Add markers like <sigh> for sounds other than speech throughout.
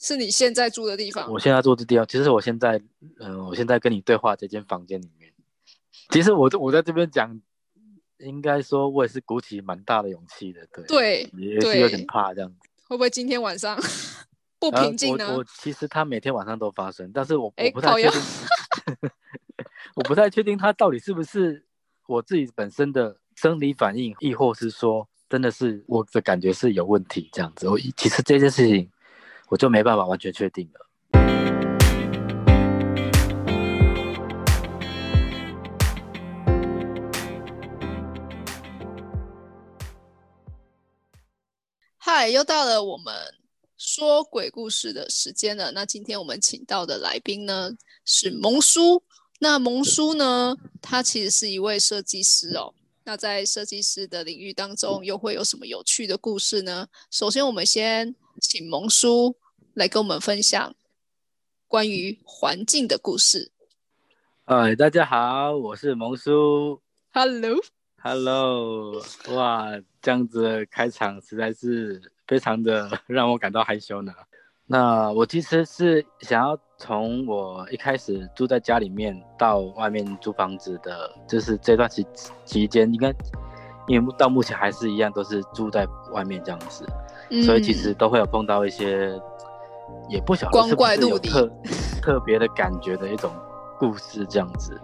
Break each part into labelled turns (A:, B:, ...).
A: 是你现在住的地方。
B: 我现在住的地方，其实我现在，嗯、我现在跟你对话这间房间里面，其实我我在这边讲，应该说我也是鼓起蛮大的勇气的，对，
A: 对，
B: 也是有点怕这样子。
A: 会不会今天晚上 <laughs> 不
B: 呃
A: 平静呢？
B: 我我其实他每天晚上都发生，但是我 <laughs> 我不太确定，我不太确定他到底是不是我自己本身的生理反应，亦或是说真的是我的感觉是有问题这样子。我其实这件事情我就没办法完全确定了。
A: 嗨，又到了我们说鬼故事的时间了。那今天我们请到的来宾呢是蒙叔。那蒙叔呢，他其实是一位设计师哦。那在设计师的领域当中，又会有什么有趣的故事呢？首先，我们先请蒙叔来跟我们分享关于环境的故事。
B: 哎，大家好，我是蒙叔。Hello，Hello，哇，这样子的开场实在是非常的让我感到害羞呢。那我其实是想要从我一开始住在家里面到外面租房子的，就是这段期期间，应该因为到目前还是一样，都是住在外面这样子，所以其实都会有碰到一些也不晓得
A: 光
B: 是不是
A: 怪陆离
B: 有特 <laughs> 特别的感觉的一种故事这样子。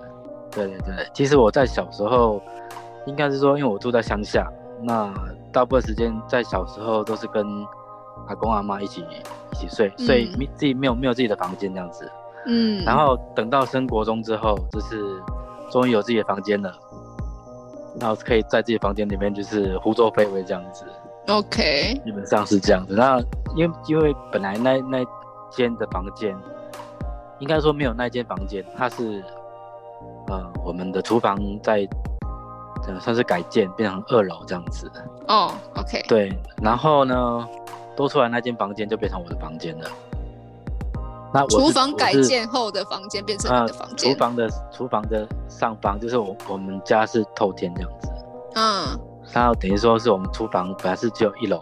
B: 对对对，其实我在小时候，应该是说，因为我住在乡下，那大部分时间在小时候都是跟阿公阿妈一起一起睡，所以自己没有没有自己的房间这样子。
A: 嗯，
B: 然后等到升国中之后，就是终于有自己的房间了，然后可以在自己房间里面就是胡作非为这样子，
A: OK，
B: 基本上是这样子。那因为因为本来那那间的房间，应该说没有那间房间，它是呃我们的厨房在呃算是改建变成二楼这样子。
A: 哦，OK，
B: 对，然后呢多出来那间房间就变成我的房间了。那我
A: 厨房改建后的房间变成
B: 呃
A: 你的房间。
B: 厨房的厨房的上方就是我我们家是透天这样子，
A: 嗯
B: 然后等于说是我们厨房本来是只有一楼，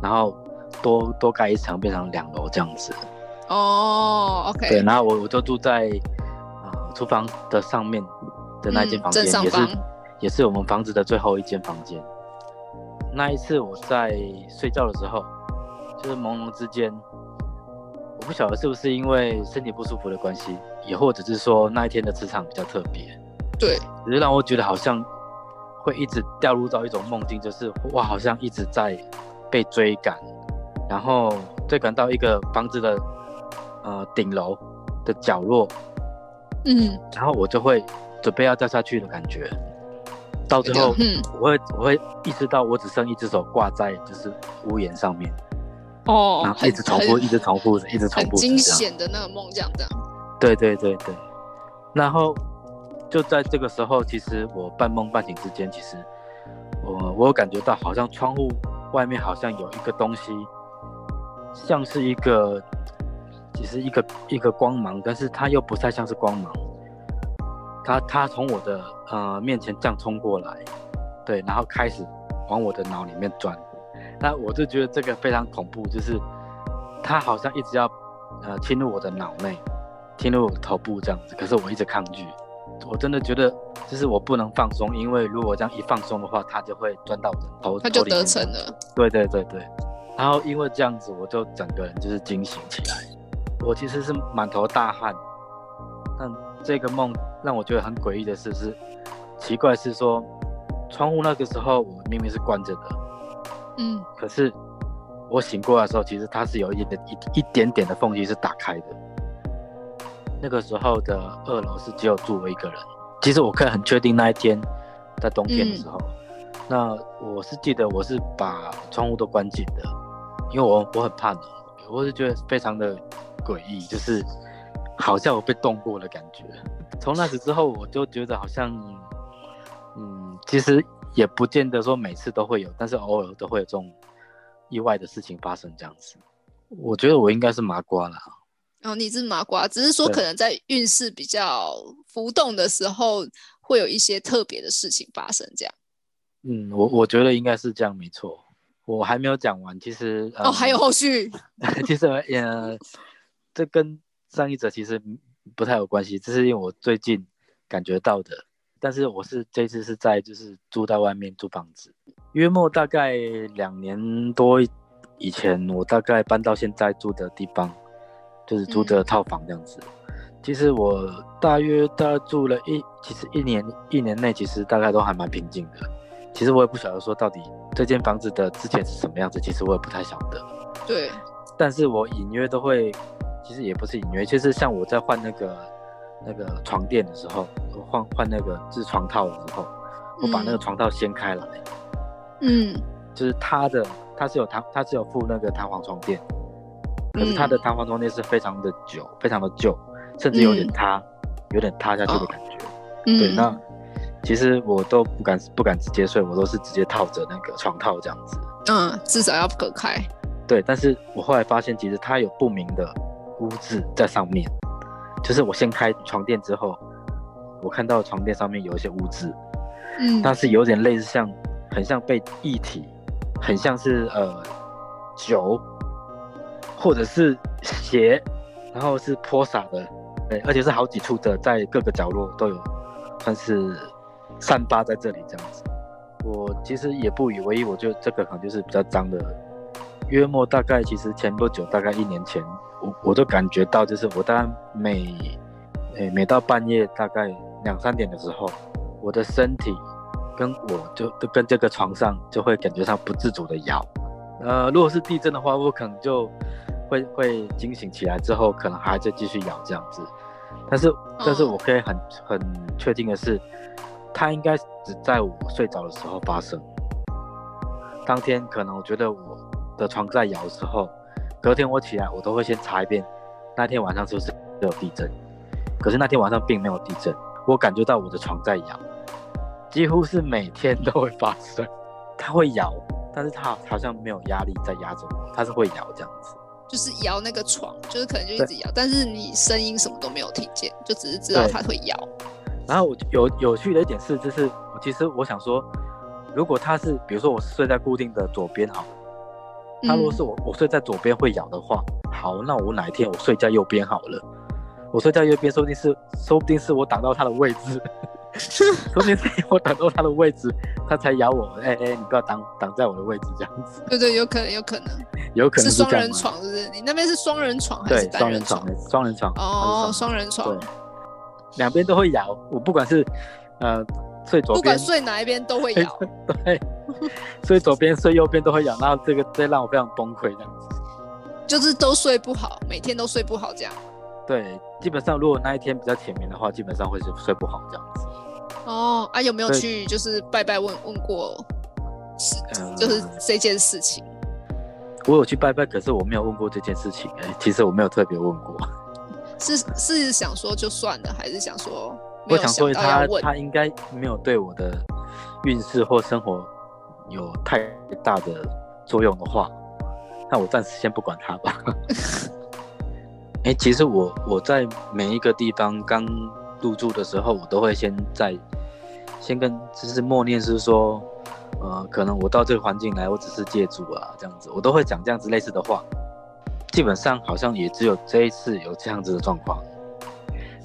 B: 然后多多盖一层变成两楼这样子。
A: 哦
B: 对
A: ，，OK，对
B: 然后我我就住在呃厨房的上面的那间
A: 嗯
B: 房间，也是也是我们房子的最后一间房间。那一次我在睡觉的时候，就是朦胧之间，我不晓得是不是因为身体不舒服的关系，也或者是说那一天的磁场比较特别，
A: 对，
B: 只是让我觉得好像会一直掉入到一种梦境，就是哇，好像一直在被追赶，然后追赶到一个房子的呃顶楼的角落，
A: 嗯，
B: 然后我就会准备要掉下去的感觉。到最后，
A: 嗯，
B: 我会我会意识到我只剩一只手挂在就是屋檐上面，
A: 哦，
B: 然后一直重复，一直重复着，一直重
A: 很惊
B: 复着这样。
A: 险的那个梦，这样这样。
B: 对对对对，然后就在这个时候，其实我半梦半醒之间，其实我我有感觉到好像窗户外面好像有一个东西，像是一个，其实一个一个光芒，但是它又不太像是光芒，它它从我的呃面前这样冲过来，对，然后开始往我的脑里面钻，那我就觉得这个非常恐怖，就是它好像一直要呃侵入我的脑内。侵入我的头部这样子，可是我一直抗拒，我真的觉得就是我不能放松，因为如果这样一放松的话，它就会钻到我的头，
A: 他就得逞了。
B: 对对对对，然后因为这样子，我就整个人就是惊醒起来，我其实是满头大汗，但这个梦让我觉得很诡异的是，是奇怪是说，窗户那个时候我明明是关着的，
A: 嗯，
B: 可是我醒过来的时候，其实它是有一点一一点点的缝隙是打开的。那个时候的二楼是只有住我一个人。其实我可以很确定那一天在冬天的时候，那我是记得我是把窗户都关紧的，因为我我很怕冷，我是觉得非常的诡异，就是好像我被冻过的感觉。从那次之后，我就觉得好像，嗯，其实也不见得说每次都会有，但是偶尔都会有这种意外的事情发生这样子。我觉得我应该是麻瓜啦。
A: 然后你是麻瓜，只是说可能在运势比较浮动的时候，会有一些特别的事情发生，这样。
B: 嗯，我我觉得应该是这样，没错。我还没有讲完，其实
A: 哦，还有后续。<laughs>
B: 其实呃，这跟上一者其实不太有关系，这是因为我最近感觉到的。但是我是这次是在就是住在外面租房子，约莫大概两年多以前，我大概搬到现在住的地方，就是租的套房这样子。其实我大约大概住了一，其实一年一年内其实大概都还蛮平静的。其实我也不晓得说到底这间房子的之前是什么样子，其实我也不太晓得。
A: 对，
B: 但是我隐约都会，其实也不是隐约，就是像我在换那个那个床垫的时候，换换那个是床套的时候，我把那个床套掀开来，
A: 嗯，
B: 就是它的它是有弹，它是有附那个弹簧床垫，可是它的弹簧床垫是非常的久，非常的旧，甚至有点塌，有点塌下去的感觉。对，那。其实我都不敢不敢直接睡，我都是直接套着那个床套这样子。
A: 嗯，至少要隔开。
B: 对，但是我后来发现，其实它有不明的污渍在上面。就是我掀开床垫之后，我看到床垫上面有一些污渍。
A: 嗯。
B: 但是有点类似像，很像被液体，很像是呃酒，或者是斜，然后是泼洒的，对，而且是好几处的，在各个角落都有，算是。散发在这里这样子，我其实也不以为意，我就这个可能就是比较脏的。约莫大概其实前不久，大概一年前，我我都感觉到，就是我大概每诶每到半夜大概两三点的时候，我的身体跟我就都跟这个床上就会感觉上不自主的摇。呃，如果是地震的话，我可能就会会惊醒起来之后，可能还在继续咬这样子。但是但是我可以很很确定的是。它应该只在我睡着的时候发生。当天可能我觉得我的床在摇的时候，隔天我起来我都会先查一遍，那天晚上是不是有地震？可是那天晚上并没有地震，我感觉到我的床在摇，几乎是每天都会发生。它会摇，但是它好像没有压力在压着我，它是会摇这样子。
A: 就是摇那个床，就是可能就一直摇，但是你声音什么都没有听见，就只是知道它会摇。
B: 然后我有有趣的一点是，就是我其实我想说，如果他是比如说我睡在固定的左边好，他如果是我我睡在左边会咬的话，好，那我哪一天我睡在右边好了，我睡在右边，说不定是说不定是我挡到他的位置，<laughs> 说不定是我挡到他的位置，他才咬我，哎哎，你不要挡挡在我的位置这样子。
A: 对对，有可能有可能，
B: 有可能
A: 是双人床，是不是？你那边是双人床还是单人床？
B: 双人床。
A: 哦，双人床。
B: 两边都会咬，我不管是，呃，睡左边，不
A: 管睡哪一边都会咬，<laughs>
B: 对，睡左边睡右边都会咬，然后这个这让我非常崩溃，这样子，
A: 就是都睡不好，每天都睡不好这样。
B: 对，基本上如果那一天比较甜眠的话，基本上会是睡不好这样子。
A: 哦，啊，有没有去就是拜拜问问过，是就是这件事情？
B: 我有去拜拜，可是我没有问过这件事情，哎，其实我没有特别问过。<laughs>
A: 是是想说就算了，还是想说？
B: 我想说他他应该没有对我的运势或生活有太大的作用的话，那我暂时先不管他吧。<laughs> 哎，其实我我在每一个地方刚入住的时候，我都会先在先跟就是默念，是说，呃，可能我到这个环境来，我只是借住啊，这样子，我都会讲这样子类似的话。基本上好像也只有这一次有这样子的状况，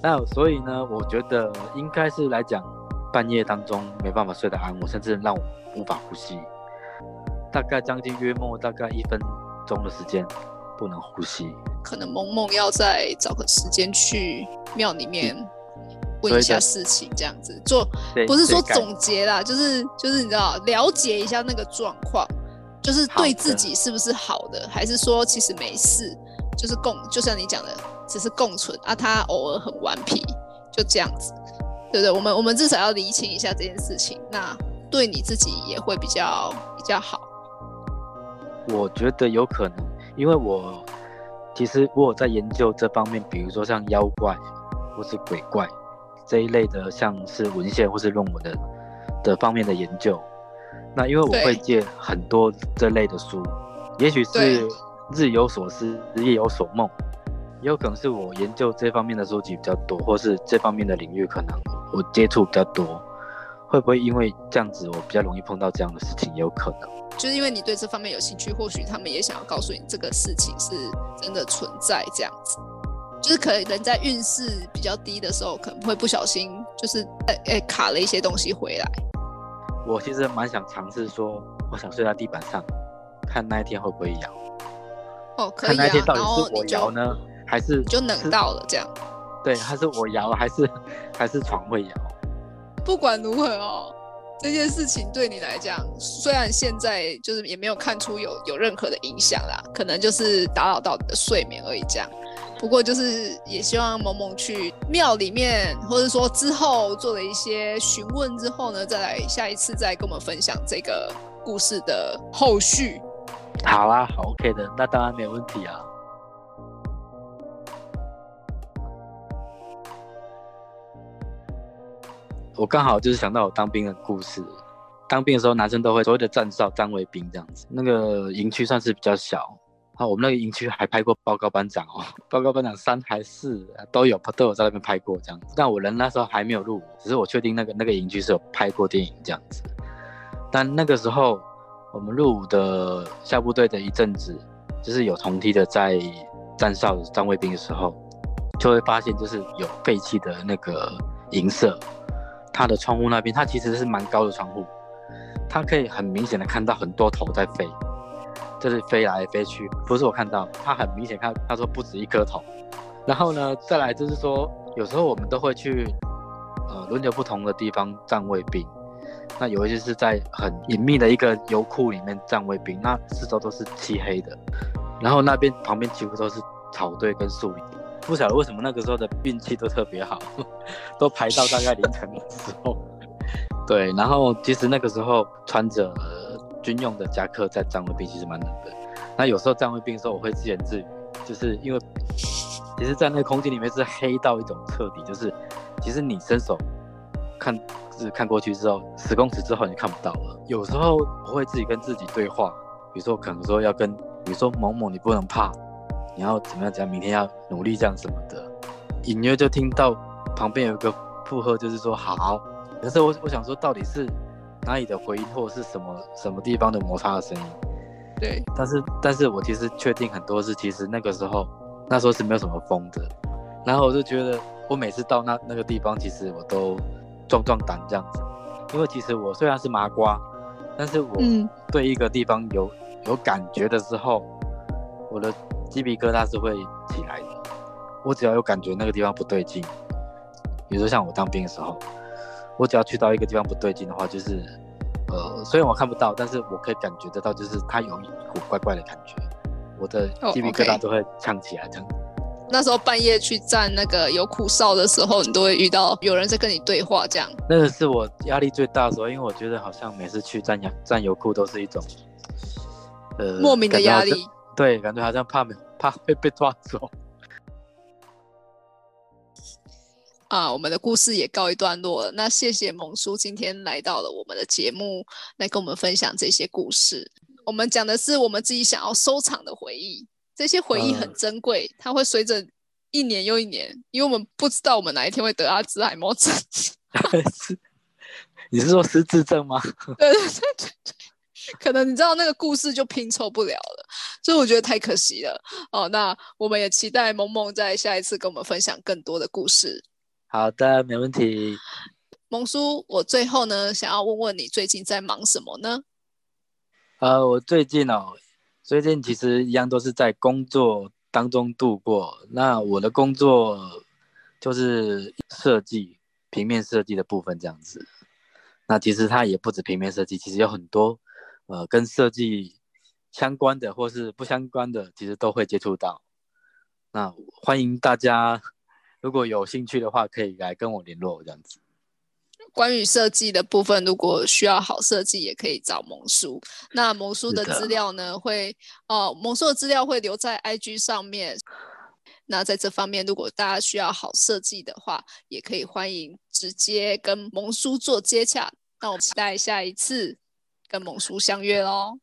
B: 那所以呢，我觉得应该是来讲，半夜当中没办法睡得安稳，甚至让我无法呼吸，大概将近约莫大概一分钟的时间不能呼吸，
A: 可能萌萌要再找个时间去庙里面问一下事情，这样子做不是说总结啦，就是就是你知道了解一下那个状况。就是对自己是不是好的，还是说其实没事，就是共，就像你讲的，只是共存啊。他偶尔很顽皮，就这样子，对不对？我们我们至少要厘清一下这件事情，那对你自己也会比较比较好。
B: 我觉得有可能，因为我其实我有在研究这方面，比如说像妖怪或是鬼怪这一类的，像是文献或是论文的的方面的研究。那因为我会借很多这类的书，也许是日有所思夜有所梦，也有可能是我研究这方面的书籍比较多，或是这方面的领域可能我接触比较多，会不会因为这样子，我比较容易碰到这样的事情？也有可能，
A: 就是因为你对这方面有兴趣，或许他们也想要告诉你这个事情是真的存在，这样子。就是可能人在运势比较低的时候，可能会不小心就是诶诶卡了一些东西回来。
B: 我其实蛮想尝试说，我想睡在地板上，看那一天会不会摇。
A: 哦，可以啊。
B: 然后我摇呢，还是
A: 就冷到了这样？
B: 对，还是我摇，还是还是床会摇？
A: 不管如何哦，这件事情对你来讲，虽然现在就是也没有看出有有任何的影响啦，可能就是打扰到你的睡眠而已。这样，不过就是也希望萌萌去庙里面，或者说之后做了一些询问之后呢，再来下一次再跟我们分享这个故事的后续。
B: 好啊，好 OK 的，那当然没有问题啊。我刚好就是想到我当兵的故事。当兵的时候，男生都会所谓的站哨、站卫兵这样子。那个营区算是比较小，啊，我们那个营区还拍过报告班长哦，报告班长三还四都有，都有在那边拍过这样子。但我人那时候还没有入伍，只是我确定那个那个营区是有拍过电影这样子。但那个时候我们入伍的下部队的一阵子，就是有同梯的在站哨、站卫兵的时候，就会发现就是有废弃的那个营舍。它的窗户那边，它其实是蛮高的窗户，它可以很明显的看到很多头在飞，就是飞来飞去。不是我看到，它很明显看，他说不止一颗头。然后呢，再来就是说，有时候我们都会去，呃，轮流不同的地方站卫兵。那有一些是在很隐秘的一个油库里面站卫兵，那四周都是漆黑的，然后那边旁边几乎都是草堆跟树林。不晓得为什么那个时候的运气都特别好，<laughs> 都排到大概凌晨的时候。对，然后其实那个时候穿着军用的夹克在站卫兵其实蛮冷的。那有时候站卫兵的时候，我会自言自语，就是因为其实，在那个空间里面是黑到一种彻底，就是其实你伸手看，就是看过去之后，十公尺之后你看不到了。有时候我会自己跟自己对话，比如说可能说要跟，比如说某某你不能怕。你要怎么样怎样？明天要努力这样什么的，隐约就听到旁边有一个附和，就是说好。可是我我想说，到底是哪里的回音，或者是什么什么地方的摩擦的声音？
A: 对。
B: 但是，但是我其实确定很多是，其实那个时候，那时候是没有什么风的。然后我就觉得，我每次到那那个地方，其实我都壮壮胆这样子，因为其实我虽然是麻瓜，但是我对一个地方有有感觉的时候，我的。鸡皮疙瘩是会起来的。我只要有感觉那个地方不对劲，比如说像我当兵的时候，我只要去到一个地方不对劲的话，就是呃，虽然我看不到，但是我可以感觉得到，就是它有一股怪怪的感觉，我的鸡皮疙瘩都会呛起来。这样。
A: 那时候半夜去站那个有苦哨的时候，你都会遇到有人在跟你对话，这样。
B: 那个是我压力最大的时候，因为我觉得好像每次去站油站油库都是一种呃
A: 莫名的压力。
B: 对，感觉好像怕没怕会被抓走。
A: 啊，我们的故事也告一段落了。那谢谢蒙叔今天来到了我们的节目，来跟我们分享这些故事。我们讲的是我们自己想要收藏的回忆，这些回忆很珍贵，它会随着一年又一年，因为我们不知道我们哪一天会得阿兹海默症。<laughs>
B: 你是说失智症吗？<laughs>
A: 对对对对对。可能你知道那个故事就拼凑不了了，所以我觉得太可惜了哦。那我们也期待萌萌在下一次跟我们分享更多的故事。
B: 好的，没问题。
A: 蒙叔，我最后呢想要问问你最近在忙什么呢？
B: 呃，我最近哦，最近其实一样都是在工作当中度过。那我的工作就是设计平面设计的部分这样子。那其实它也不止平面设计，其实有很多。呃，跟设计相关的或是不相关的，其实都会接触到。那欢迎大家，如果有兴趣的话，可以来跟我联络这样子。
A: 关于设计的部分，如果需要好设计，也可以找萌叔。那萌叔的资料呢，会哦，萌叔的资料会留在 IG 上面。那在这方面，如果大家需要好设计的话，也可以欢迎直接跟萌叔做接洽。那我期待下一次。跟萌叔相约喽。